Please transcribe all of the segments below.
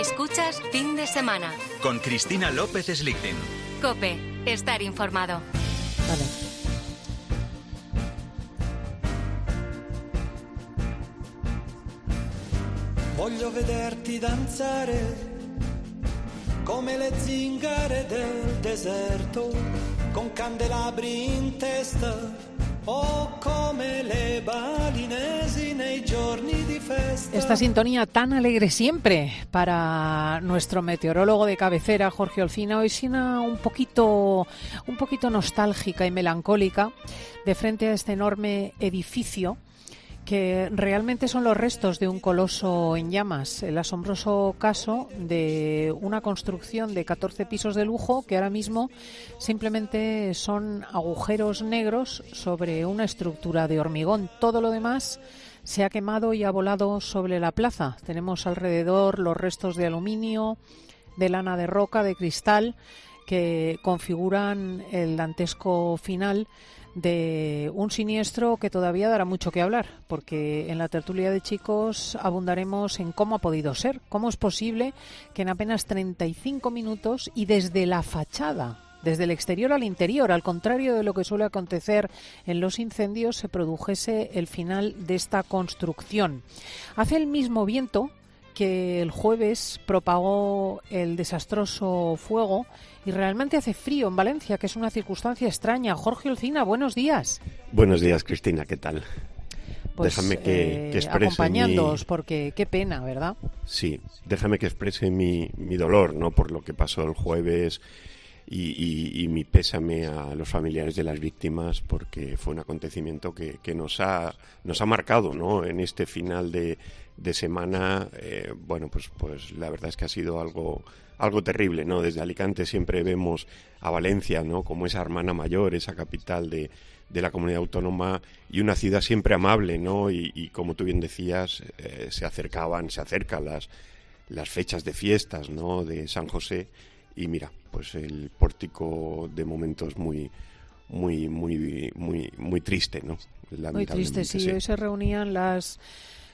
Escuchas fin de semana. Con Cristina López Slichting. Cope, estar informado. Vale. Voglio vederti danzare come le zingare del deserto, con candelabri in testa Esta sintonía tan alegre siempre para nuestro meteorólogo de cabecera, Jorge Olcina, hoy suena un poquito, un poquito nostálgica y melancólica de frente a este enorme edificio que realmente son los restos de un coloso en llamas, el asombroso caso de una construcción de 14 pisos de lujo que ahora mismo simplemente son agujeros negros sobre una estructura de hormigón. Todo lo demás se ha quemado y ha volado sobre la plaza. Tenemos alrededor los restos de aluminio, de lana de roca, de cristal, que configuran el dantesco final de un siniestro que todavía dará mucho que hablar, porque en la tertulia de chicos abundaremos en cómo ha podido ser, cómo es posible que en apenas 35 minutos y desde la fachada desde el exterior al interior, al contrario de lo que suele acontecer en los incendios, se produjese el final de esta construcción. Hace el mismo viento que el jueves propagó el desastroso fuego y realmente hace frío en Valencia, que es una circunstancia extraña. Jorge Olcina, buenos días. Buenos días, Cristina, ¿qué tal? Pues, déjame que, eh, que exprese acompañándoos, mi- porque qué pena, ¿verdad? Sí, déjame que exprese mi, mi dolor, ¿no? Por lo que pasó el jueves y, mi pésame a los familiares de las víctimas, porque fue un acontecimiento que, nos ha nos ha marcado, ¿no? En este final de, semana, eh, bueno, pues pues la verdad es que ha sido algo algo terrible, ¿no? Desde Alicante siempre vemos a Valencia, ¿no? Como esa hermana mayor, esa capital de, de la comunidad autónoma y una ciudad siempre amable, ¿no? Y, y como tú bien decías, eh, se acercaban, se acercan las, las fechas de fiestas, ¿no? De San José y mira, pues el pórtico de momento es muy, muy, muy, muy, muy triste, ¿no? Muy triste, sí. Hoy se reunían las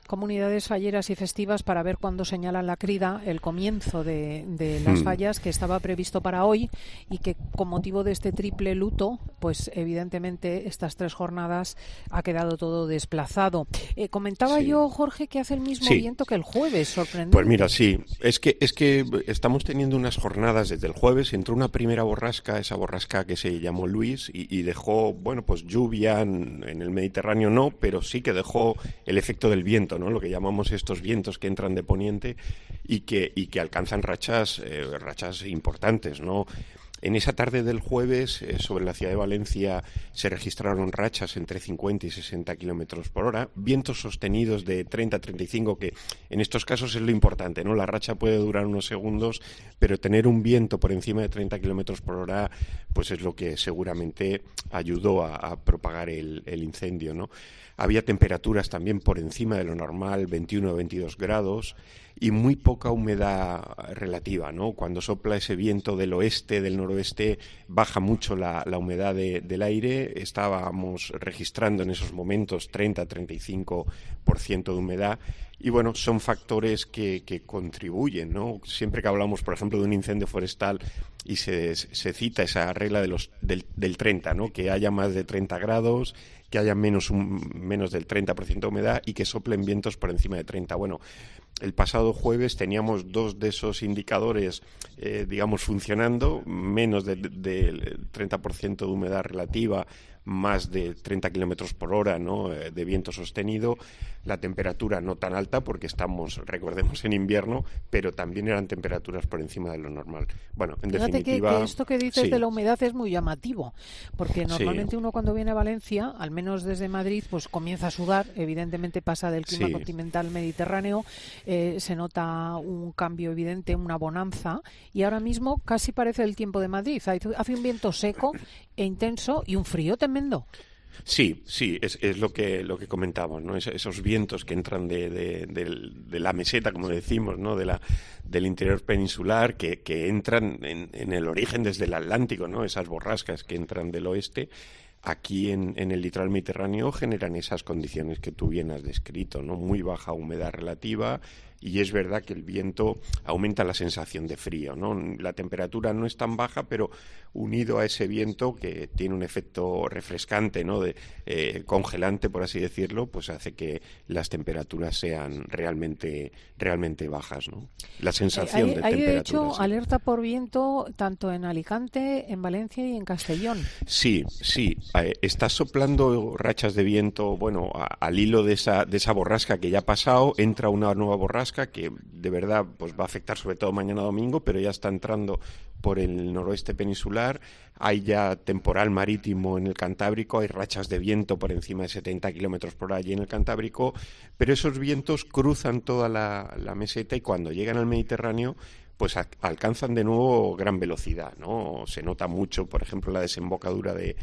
comunidades falleras y festivas para ver cuándo señalan la crida el comienzo de, de las Hmm. fallas que estaba previsto para hoy y que con motivo de este triple luto, pues evidentemente estas tres jornadas ha quedado todo desplazado. Eh, comentaba Sí. yo, Jorge, que hace el mismo Sí. viento que el jueves, sorprendente. Pues mira, sí, es que es que estamos teniendo unas jornadas desde el jueves, entró una primera borrasca, esa borrasca que se llamó Luis y, y dejó, bueno, pues lluvia en, en el Mediterráneo no, pero sí que dejó el efecto del viento, ¿no? Lo que llamamos estos vientos que entran de poniente y que y que alcanzan rachas eh, rachas importantes, ¿no? En esa tarde del jueves, eh, sobre la ciudad de Valencia, se registraron rachas entre 50 y 60 kilómetros por hora, vientos sostenidos de 30 a 35, que en estos casos es lo importante, ¿no? La racha puede durar unos segundos, pero tener un viento por encima de 30 kilómetros por hora, pues es lo que seguramente ayudó a, propagar el, el incendio, ¿no? Había temperaturas también por encima de lo normal, 21 o 22 grados, y muy poca humedad relativa, ¿no? Cuando sopla ese viento del oeste, del noroeste, baja mucho la, la humedad de- del aire. Estábamos registrando en esos momentos 30-35% de humedad. Y bueno, son factores que, que contribuyen, ¿no? Siempre que hablamos, por ejemplo, de un incendio forestal y se, se cita esa regla de los, del, del 30, ¿no? Que haya más de 30 grados, que haya menos, un- menos del 30% de humedad y que soplen vientos por encima de 30. Bueno, el pasado jueves teníamos dos de esos indicadores, eh, digamos, funcionando, menos del del 30% de humedad relativa, más de 30 kilómetros por hora ¿no? eh, de viento sostenido, la temperatura no tan alta porque estamos, recordemos, en invierno, pero también eran temperaturas por encima de lo normal. Bueno, en Fíjate que, definitiva... que esto que dices sí. de la humedad es muy llamativo, porque Sí. normalmente uno cuando viene a Valencia, al menos desde Madrid, pues comienza a sudar, evidentemente pasa del clima Sí. continental mediterráneo, eh, se nota un cambio evidente, una bonanza, y ahora mismo casi parece el tiempo de Madrid, hace un viento seco e intenso y un frío Sí, sí, es, es lo que lo que comentamos, ¿no? Es- esos vientos que entran de, de, del- de la meseta, como decimos, ¿no? De la, del interior peninsular, que, que entran en, en el origen desde el Atlántico, ¿no? Esas borrascas que entran del oeste, aquí en, en el litoral mediterráneo generan esas condiciones que tú bien has descrito, ¿no? Muy baja humedad relativa, y es verdad que el viento aumenta la sensación de frío, ¿no? La temperatura no es tan baja, pero unido a ese viento que tiene un efecto refrescante, ¿no? De, eh, congelante, por así decirlo, pues hace que las temperaturas sean realmente, realmente bajas, ¿no? La sensación Eh, de hay, temperatura. de hecho sí. alerta por viento tanto en Alicante, en Valencia y en Castellón. Sí, sí. Eh, está soplando rachas de viento, bueno, a- al hilo de esa, de esa borrasca que ya ha pasado, entra una nueva borrasca que de verdad pues va a afectar sobre todo mañana domingo, pero ya está entrando por el noroeste peninsular. Hay ya temporal marítimo en el Cantábrico, hay rachas de viento por encima de 70 kilómetros por allí en el Cantábrico, pero esos vientos cruzan toda la, meseta y cuando llegan al Mediterráneo pues alcanzan de nuevo gran velocidad, ¿no? Se nota mucho, por ejemplo, la desembocadura de,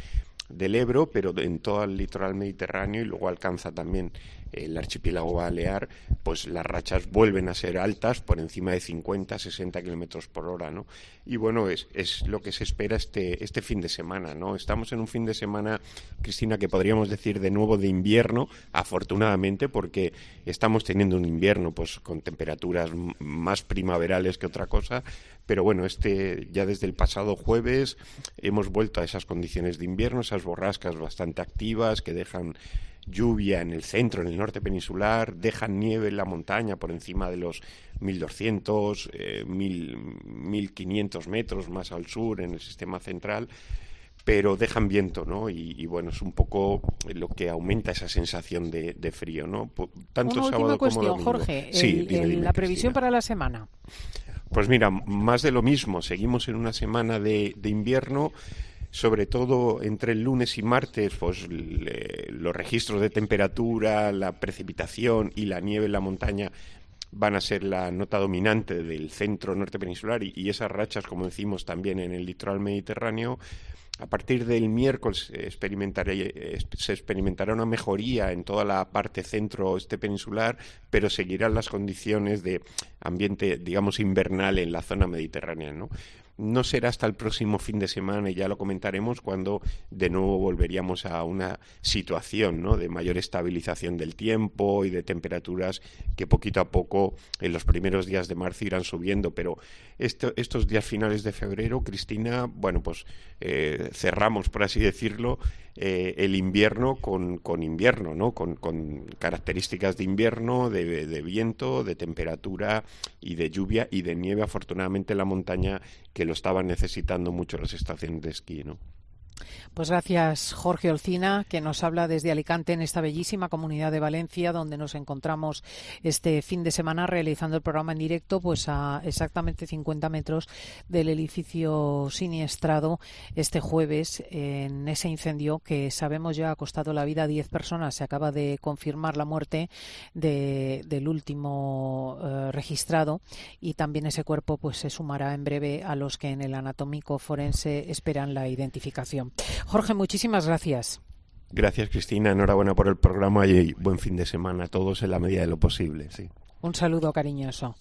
del Ebro, pero en todo el litoral mediterráneo y luego alcanza también el archipiélago balear, pues las rachas vuelven a ser altas por encima de 50, 60 kilómetros por hora, ¿no? Y bueno, es, lo que se espera este, este fin de semana, ¿no? Estamos en un fin de semana, Cristina, que podríamos decir de nuevo de invierno, afortunadamente, porque estamos teniendo un invierno pues con temperaturas más primaverales que otra cosa, pero bueno, este ya desde el pasado jueves hemos vuelto a esas condiciones de invierno, esas borrascas bastante activas que dejan lluvia en el centro, en el norte peninsular, dejan nieve en la montaña por encima de los 1200, eh, 1000, 1500 metros más al sur en el sistema central pero dejan viento, ¿no? Y, y, bueno, es un poco lo que aumenta esa sensación de, de frío, ¿no? Tanto Una sábado última cuestión, como domingo. Jorge. Sí, el- dime, el- dime, la previsión Cristina. para la semana. Pues mira, más de lo mismo. Seguimos en una semana de, de invierno. Sobre todo entre el lunes y martes, pues le- los registros de temperatura, la precipitación y la nieve en la montaña van a ser la nota dominante del centro norte peninsular y, y esas rachas, como decimos, también en el litoral mediterráneo. A partir del miércoles se experimentará una mejoría en toda la parte centro-oeste peninsular, pero seguirán las condiciones de ambiente, digamos, invernal en la zona mediterránea, ¿no? No será hasta el próximo fin de semana, y ya lo comentaremos, cuando de nuevo volveríamos a una situación ¿no? de mayor estabilización del tiempo y de temperaturas que poquito a poco en los primeros días de marzo irán subiendo. Pero esto- estos días finales de febrero, Cristina, bueno, pues eh, cerramos, por así decirlo, eh, el invierno con, con invierno, ¿no? Con, con características de invierno, de, de viento, de temperatura y de lluvia y de nieve, afortunadamente en la montaña, que lo estaban necesitando mucho las estaciones de esquí, ¿no? Pues gracias, Jorge Olcina, que nos habla desde Alicante, en esta bellísima comunidad de Valencia, donde nos encontramos este fin de semana realizando el programa en directo, pues a exactamente 50 metros del edificio siniestrado este jueves en ese incendio que sabemos ya ha costado la vida a 10 personas. Se acaba de confirmar la muerte de- del último eh, registrado y también ese cuerpo pues se sumará en breve a los que en el anatómico forense esperan la identificación. Jorge, muchísimas gracias. Gracias, Cristina. Enhorabuena por el programa y buen fin de semana a todos en la medida de lo posible. Sí. Un saludo cariñoso.